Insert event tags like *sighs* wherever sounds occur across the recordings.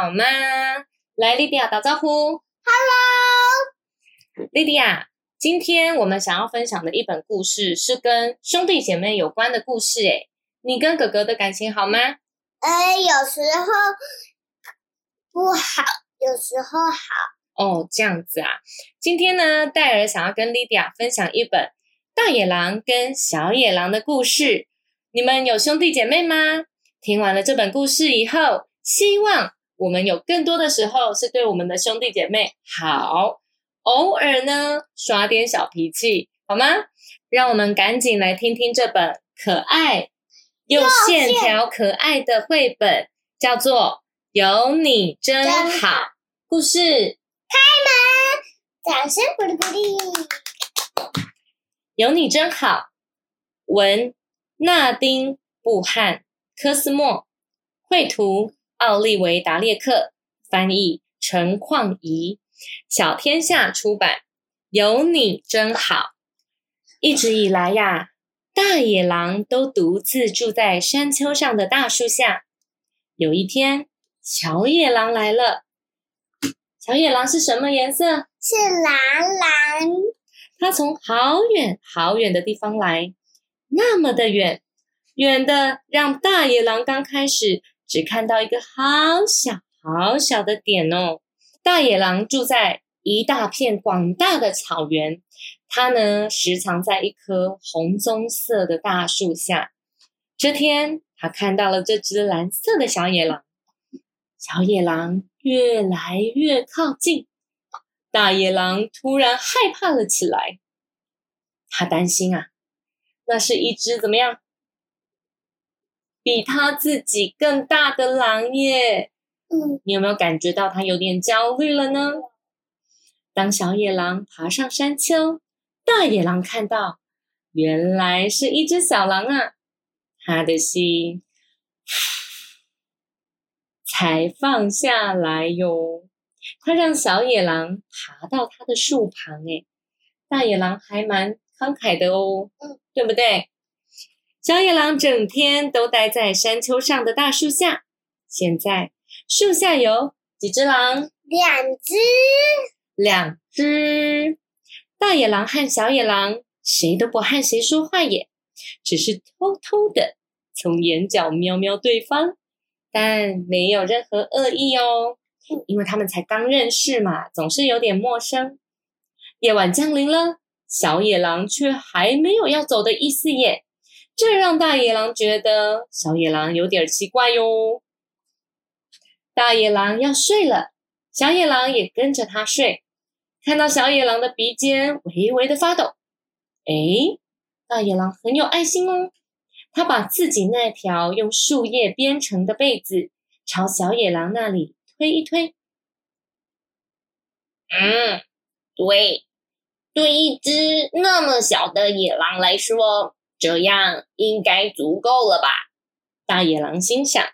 好吗？来，莉迪亚打招呼。Hello，莉迪亚，今天我们想要分享的一本故事是跟兄弟姐妹有关的故事。诶，你跟哥哥的感情好吗？呃，有时候不好，有时候好。哦，这样子啊。今天呢，戴尔想要跟莉迪亚分享一本大野狼跟小野狼的故事。你们有兄弟姐妹吗？听完了这本故事以后，希望我们有更多的时候是对我们的兄弟姐妹好，偶尔呢耍点小脾气，好吗？让我们赶紧来听听这本可爱又线条可爱的绘本，叫做《有你真好》故事。开门掌声鼓励鼓励。有你真好。文纳丁·布汉科斯莫，绘图奥利维达列克，翻译陈况怡，小天下出版。有你真好。一直以来呀，大野狼都独自住在山丘上的大树下。有一天，小野狼来了。小野狼是什么颜色？是蓝蓝，它从好远好远的地方来，那么的远，远的让大野狼刚开始只看到一个好小好小的点哦。大野狼住在一大片广大的草原，它呢时常在一棵红棕色的大树下。这天，他看到了这只蓝色的小野狼，小野狼越来越靠近。大野狼突然害怕了起来，他担心啊，那是一只怎么样？比他自己更大的狼耶！嗯，你有没有感觉到他有点焦虑了呢？当小野狼爬上山丘，大野狼看到原来是一只小狼啊，他的心 *sighs* 才放下来哟。他让小野狼爬到他的树旁，诶，大野狼还蛮慷慨的哦，嗯，对不对？小野狼整天都待在山丘上的大树下。现在树下有几只狼？两只，两只。大野狼和小野狼谁都不和谁说话耶，只是偷偷的从眼角瞄瞄对方，但没有任何恶意哦。因为他们才刚认识嘛，总是有点陌生。夜晚降临了，小野狼却还没有要走的意思耶，这让大野狼觉得小野狼有点奇怪哟。大野狼要睡了，小野狼也跟着他睡。看到小野狼的鼻尖微微的发抖，诶，大野狼很有爱心哦，他把自己那条用树叶编成的被子朝小野狼那里。推一推，嗯，对，对一只那么小的野狼来说，这样应该足够了吧？大野狼心想。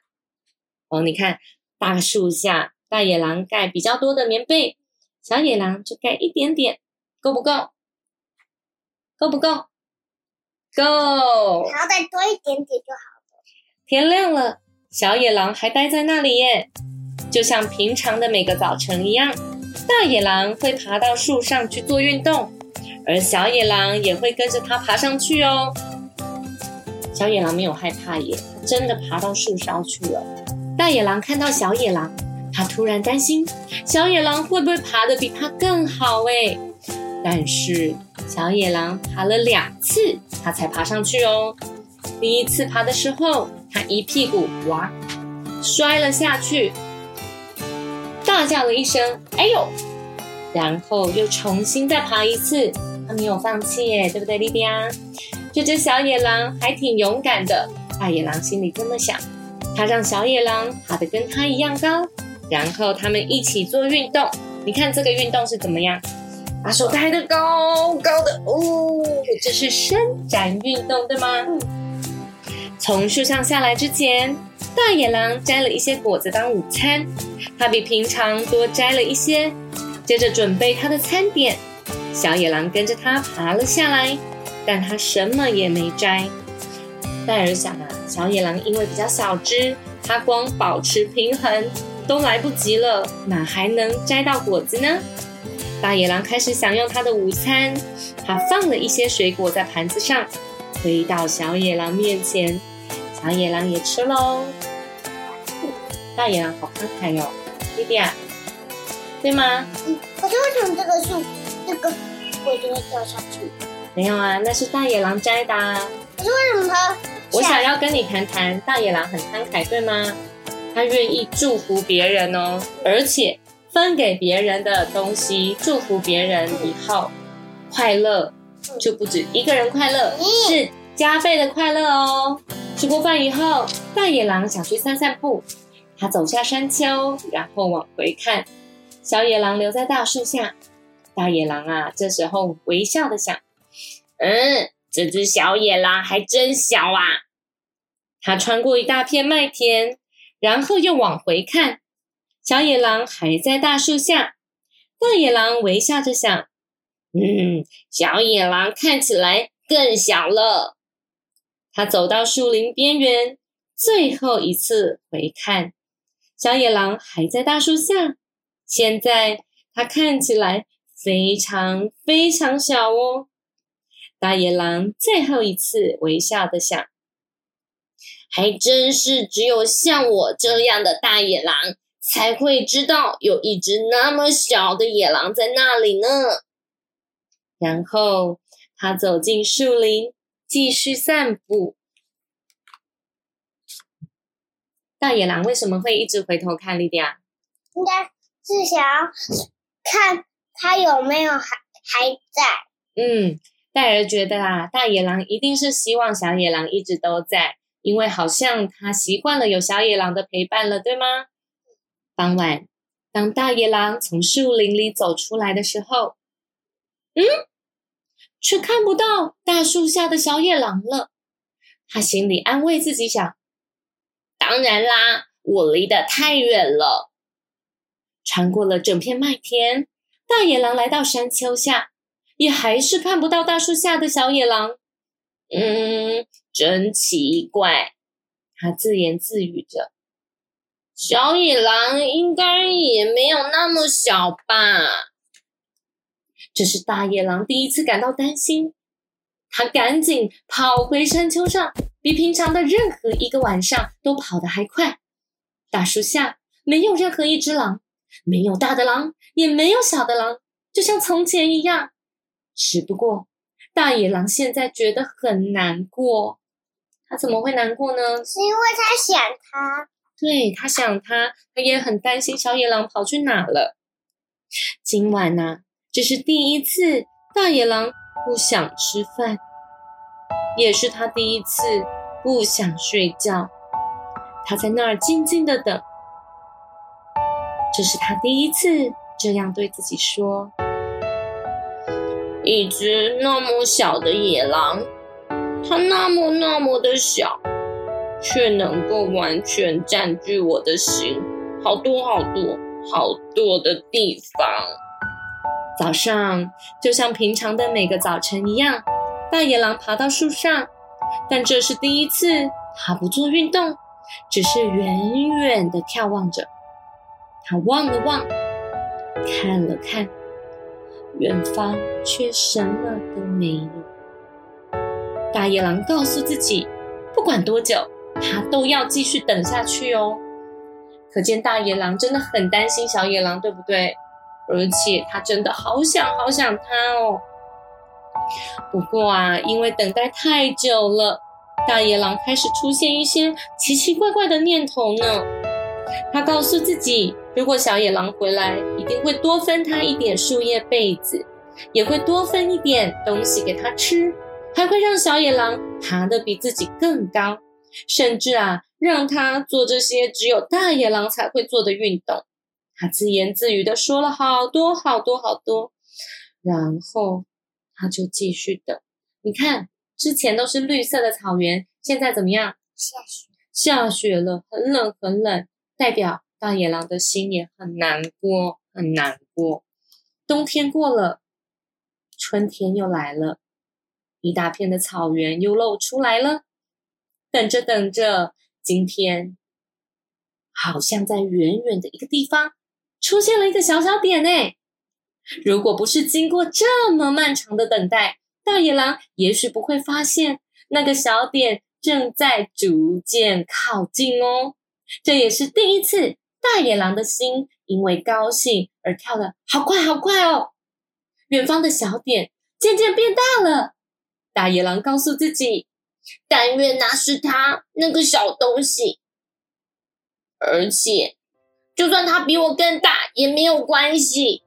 哦，你看，大树下，大野狼盖比较多的棉被，小野狼就盖一点点，够不够？够不够？够！然后再多一点点就好了。天亮了，小野狼还待在那里耶。就像平常的每个早晨一样，大野狼会爬到树上去做运动，而小野狼也会跟着它爬上去哦。小野狼没有害怕耶，它真的爬到树梢去了。大野狼看到小野狼，它突然担心小野狼会不会爬得比它更好哎。但是小野狼爬了两次，它才爬上去哦。第一次爬的时候，它一屁股哇摔了下去。大叫了一声“哎呦”，然后又重新再爬一次，他没有放弃耶，对不对，莉迪亚？这只小野狼还挺勇敢的，大野狼心里这么想。他让小野狼爬得跟他一样高，然后他们一起做运动。你看这个运动是怎么样？把手抬得高高的哦，这是伸展运动，对吗？从树上下来之前，大野狼摘了一些果子当午餐，他比平常多摘了一些。接着准备他的餐点，小野狼跟着他爬了下来，但他什么也没摘。戴尔想啊，小野狼因为比较小只，它光保持平衡都来不及了，哪还能摘到果子呢？大野狼开始享用它的午餐，它放了一些水果在盘子上，推到小野狼面前，小野狼也吃喽。大野狼好慷慨哟，弟弟啊，对吗？嗯，可是为什么这个树这个我就会掉下去？没有啊，那是大野狼摘的。可是为什么他？我想要跟你谈谈，大野狼很慷慨，对吗？他愿意祝福别人哦，而且分给别人的东西，祝福别人以后快乐就不止一个人快乐，是加倍的快乐哦。吃过饭以后，大野狼想去散散步，他走下山丘，然后往回看，小野狼留在大树下。大野狼啊，这时候微笑的想：嗯。这只小野狼还真小啊！它穿过一大片麦田，然后又往回看，小野狼还在大树下。大野狼微笑着想：“嗯，小野狼看起来更小了。”他走到树林边缘，最后一次回看，小野狼还在大树下。现在它看起来非常非常小哦。大野狼最后一次微笑的想：“还真是只有像我这样的大野狼才会知道有一只那么小的野狼在那里呢。”然后他走进树林，继续散步。大野狼为什么会一直回头看莉迪亚？应该是想要看他有没有还还在。嗯。戴尔觉得啊，大野狼一定是希望小野狼一直都在，因为好像他习惯了有小野狼的陪伴了，对吗？傍晚，当大野狼从树林里走出来的时候，嗯，却看不到大树下的小野狼了。他心里安慰自己想：当然啦，我离得太远了。穿过了整片麦田，大野狼来到山丘下。也还是看不到大树下的小野狼，嗯，真奇怪。他自言自语着：“小野狼应该也没有那么小吧？”这是大野狼第一次感到担心，他赶紧跑回山丘上，比平常的任何一个晚上都跑得还快。大树下没有任何一只狼，没有大的狼，也没有小的狼，就像从前一样。只不过，大野狼现在觉得很难过。他怎么会难过呢？是因为他想他。对他想他，他也很担心小野狼跑去哪了。今晚呢，这是第一次大野狼不想吃饭，也是他第一次不想睡觉。他在那儿静静的等。这是他第一次这样对自己说。一只那么小的野狼，它那么那么的小，却能够完全占据我的心，好多好多好多的地方。早上就像平常的每个早晨一样，大野狼爬到树上，但这是第一次，它不做运动，只是远远的眺望着。它望了望，看了看。远方却什么都没有。大野狼告诉自己，不管多久，他都要继续等下去哦。可见大野狼真的很担心小野狼，对不对？而且他真的好想好想他哦。不过啊，因为等待太久了，大野狼开始出现一些奇奇怪怪的念头呢。他告诉自己。如果小野狼回来，一定会多分他一点树叶被子，也会多分一点东西给他吃，还会让小野狼爬得比自己更高，甚至啊，让他做这些只有大野狼才会做的运动。他自言自语的说了好多好多好多，然后他就继续等。你看，之前都是绿色的草原，现在怎么样？下雪，下雪了，很冷很冷，代表大野狼的心也很难过，很难过。冬天过了，春天又来了，一大片的草原又露出来了。等着等着，今天好像在远远的一个地方出现了一个小小点呢。如果不是经过这么漫长的等待，大野狼也许不会发现那个小点正在逐渐靠近哦。这也是第一次，大野狼的心因为高兴而跳得好快好快哦。远方的小点渐渐变大了，大野狼告诉自己。但愿那是他那个小东西，而且就算他比我更大也没有关系。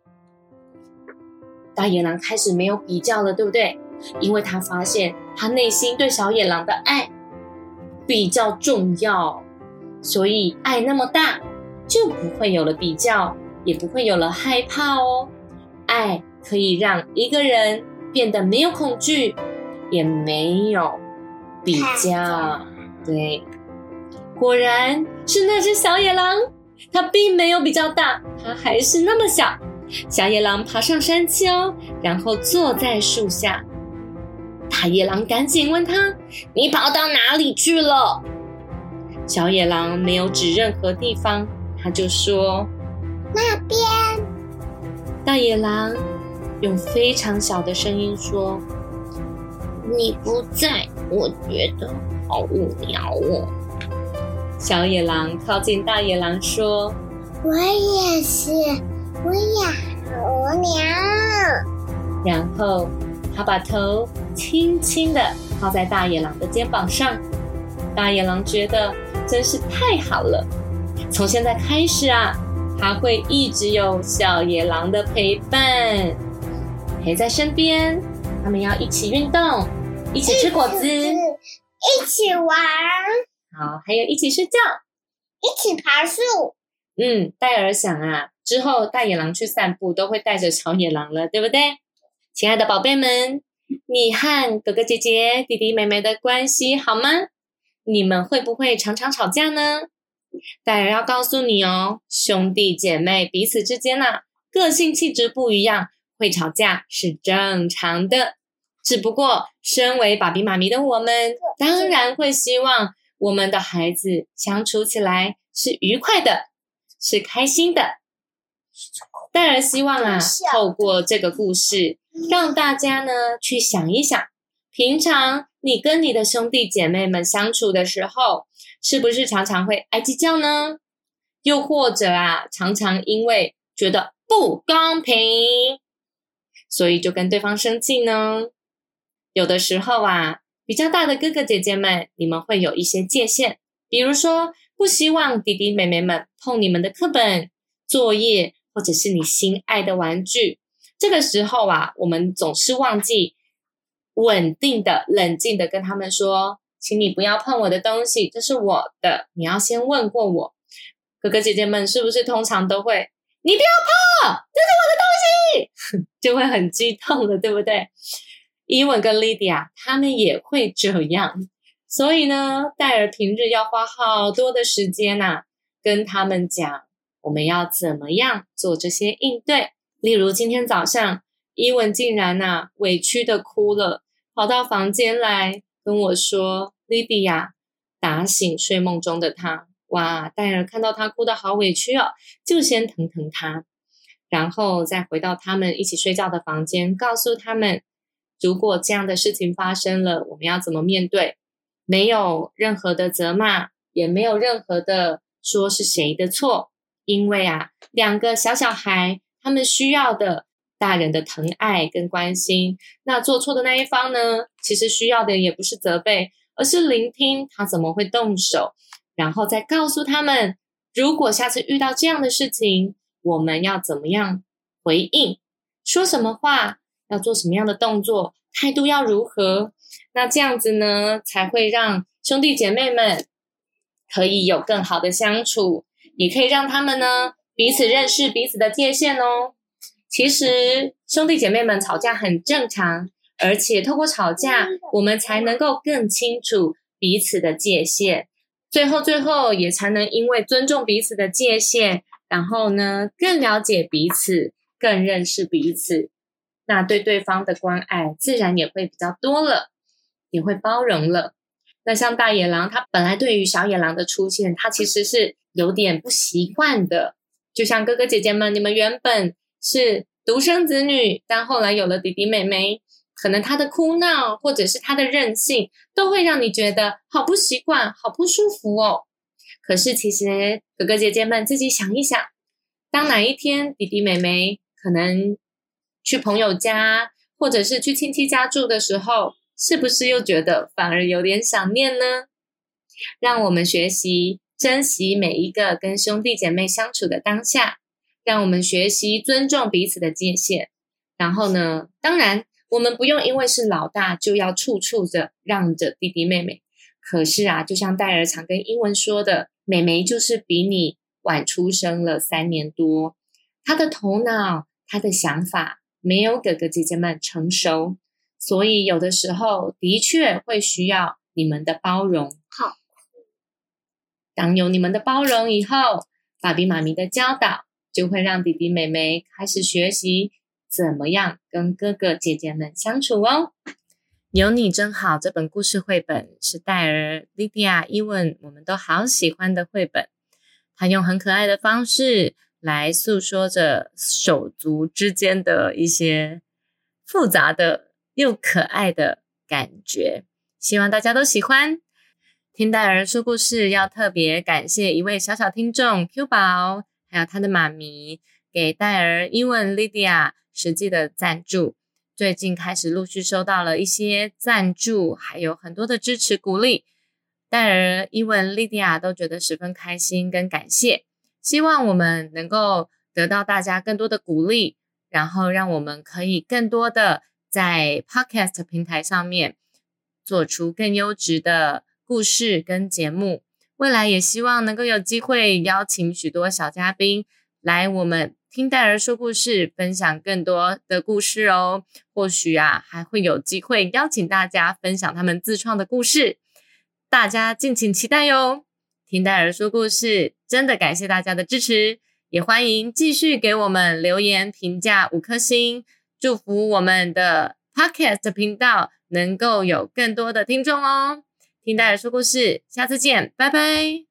大野狼开始没有比较了，对不对？因为他发现他内心对小野狼的爱比较重要，所以爱那么大，就不会有了比较，也不会有了害怕哦。爱可以让一个人变得没有恐惧，也没有。比较对，果然是那只小野狼，它并没有比较大，它还是那么小。小野狼爬上山丘，然后坐在树下。大野狼赶紧问他：“你跑到哪里去了？”小野狼没有指任何地方，他就说：“那边。”大野狼用非常小的声音说。你不在，我觉得好无聊哦。小野狼靠近大野狼说：“我也是，我也好无聊。”然后他把头轻轻的靠在大野狼的肩膀上。大野狼觉得真是太好了。从现在开始啊，他会一直有小野狼的陪伴，陪在身边。他们要一起运动。一起吃果子，一起玩，好，还有一起睡觉，一起爬树。嗯，戴尔想啊，之后大野狼去散步都会带着小野狼了，对不对？亲爱的宝贝们，你和哥哥姐姐、弟弟妹妹的关系好吗？你们会不会常常吵架呢？戴尔要告诉你哦，兄弟姐妹彼此之间呐，个性气质不一样，会吵架是正常的。只不过，身为爸比妈咪的我们，当然会希望我们的孩子相处起来是愉快的，是开心的。当然希望啊，透过这个故事，让大家呢去想一想，平常你跟你的兄弟姐妹们相处的时候，是不是常常会爱计较呢？又或者啊，常常因为觉得不公平，所以就跟对方生气呢？有的时候啊，比较大的哥哥姐姐们，你们会有一些界限，比如说不希望弟弟妹妹们碰你们的课本、作业，或者是你心爱的玩具。这个时候啊，我们总是忘记稳定的、冷静的跟他们说：“请你不要碰我的东西，这是我的，你要先问过我。”哥哥姐姐们是不是通常都会“你不要碰，这是我的东西”，*laughs* 就会很激动的，对不对？伊文跟莉迪亚他们也会这样，所以呢，戴尔平日要花好多的时间呐，跟他们讲我们要怎么样做这些应对。例如今天早上，伊文竟然呐委屈的哭了，跑到房间来跟我说：“莉迪亚打醒睡梦中的他。”哇，戴尔看到他哭的好委屈哦，就先疼疼他，然后再回到他们一起睡觉的房间，告诉他们。如果这样的事情发生了，我们要怎么面对？没有任何的责骂，也没有任何的说是谁的错，因为啊，两个小小孩他们需要的大人的疼爱跟关心。那做错的那一方呢，其实需要的也不是责备，而是聆听他怎么会动手，然后再告诉他们，如果下次遇到这样的事情，我们要怎么样回应，说什么话。要做什么样的动作，态度要如何？那这样子呢，才会让兄弟姐妹们可以有更好的相处，也可以让他们呢彼此认识彼此的界限哦。其实兄弟姐妹们吵架很正常，而且透过吵架，我们才能够更清楚彼此的界限，最后最后也才能因为尊重彼此的界限，然后呢更了解彼此，更认识彼此，那对对方的关爱自然也会比较多了，也会包容了。那像大野狼，它本来对于小野狼的出现，它其实是有点不习惯的，就像哥哥姐姐们，你们原本。是独生子女，但后来有了弟弟妹妹，可能他的哭闹或者是他的任性，都会让你觉得好不习惯、好不舒服哦。可是其实哥哥姐姐们自己想一想，当哪一天弟弟妹妹可能去朋友家或者是去亲戚家住的时候，是不是又觉得反而有点想念呢？让我们学习珍惜每一个跟兄弟姐妹相处的当下。让我们学习尊重彼此的界限，然后呢，当然我们不用因为是老大就要处处的让着弟弟妹妹。可是啊，就像戴尔常跟英文说的，妹妹就是比你晚出生了三年多，她的头脑、她的想法没有哥哥姐姐们成熟，所以有的时候的确会需要你们的包容。好，当有你们的包容以后，爸比妈咪的教导。就会让弟弟妹妹开始学习怎么样跟哥哥姐姐们相处哦。有你真好，这本故事绘本是戴尔、莉迪亚、伊文，我们都好喜欢的绘本。他用很可爱的方式来诉说着手足之间的一些复杂的又可爱的感觉，希望大家都喜欢。听戴尔说故事，要特别感谢一位小小听众 Q 宝。还有他的妈咪给戴尔、伊文、莉迪亚实际的赞助，最近开始陆续收到了一些赞助，还有很多的支持鼓励。戴尔、伊文、莉迪亚都觉得十分开心跟感谢，希望我们能够得到大家更多的鼓励，然后让我们可以更多的在 Podcast 平台上面做出更优质的故事跟节目。未来也希望能够有机会邀请许多小嘉宾来我们听戴儿说故事，分享更多的故事哦。或许啊，还会有机会邀请大家分享他们自创的故事，大家敬请期待哟。听戴儿说故事，真的感谢大家的支持，也欢迎继续给我们留言评价五颗星，祝福我们的 Podcast 频道能够有更多的听众哦。听大家说故事，下次见，拜拜。